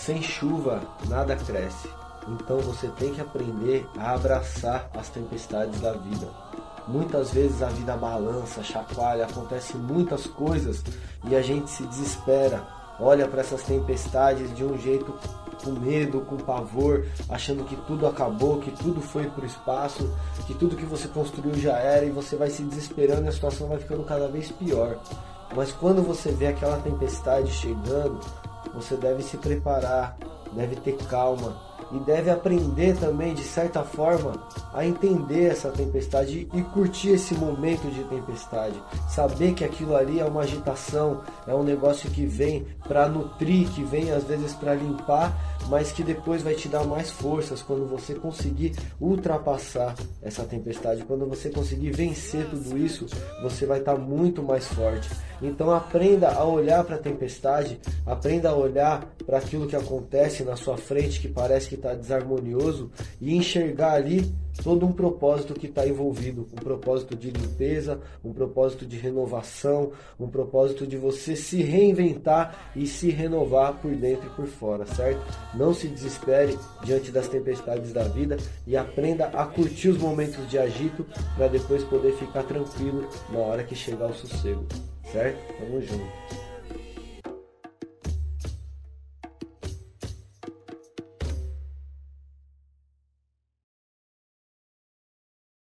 Sem chuva, nada cresce. Então você tem que aprender a abraçar as tempestades da vida. Muitas vezes a vida balança, chacoalha, acontece muitas coisas e a gente se desespera, olha para essas tempestades de um jeito com medo, com pavor, achando que tudo acabou, que tudo foi para o espaço, que tudo que você construiu já era e você vai se desesperando e a situação vai ficando cada vez pior. Mas quando você vê aquela tempestade chegando, você deve se preparar, deve ter calma, e deve aprender também, de certa forma, a entender essa tempestade e curtir esse momento de tempestade. Saber que aquilo ali é uma agitação, é um negócio que vem para nutrir, que vem às vezes para limpar, mas que depois vai te dar mais forças quando você conseguir ultrapassar essa tempestade, quando você conseguir vencer tudo isso, você vai estar tá muito mais forte. Então aprenda a olhar para a tempestade, aprenda a olhar para aquilo que acontece na sua frente que parece que está desarmonioso e enxergar ali todo um propósito que está envolvido, um propósito de limpeza, um propósito de renovação, um propósito de você se reinventar e se renovar por dentro e por fora, certo? Não se desespere diante das tempestades da vida e aprenda a curtir os momentos de agito para depois poder ficar tranquilo na hora que chegar o sossego, certo? Tamo junto.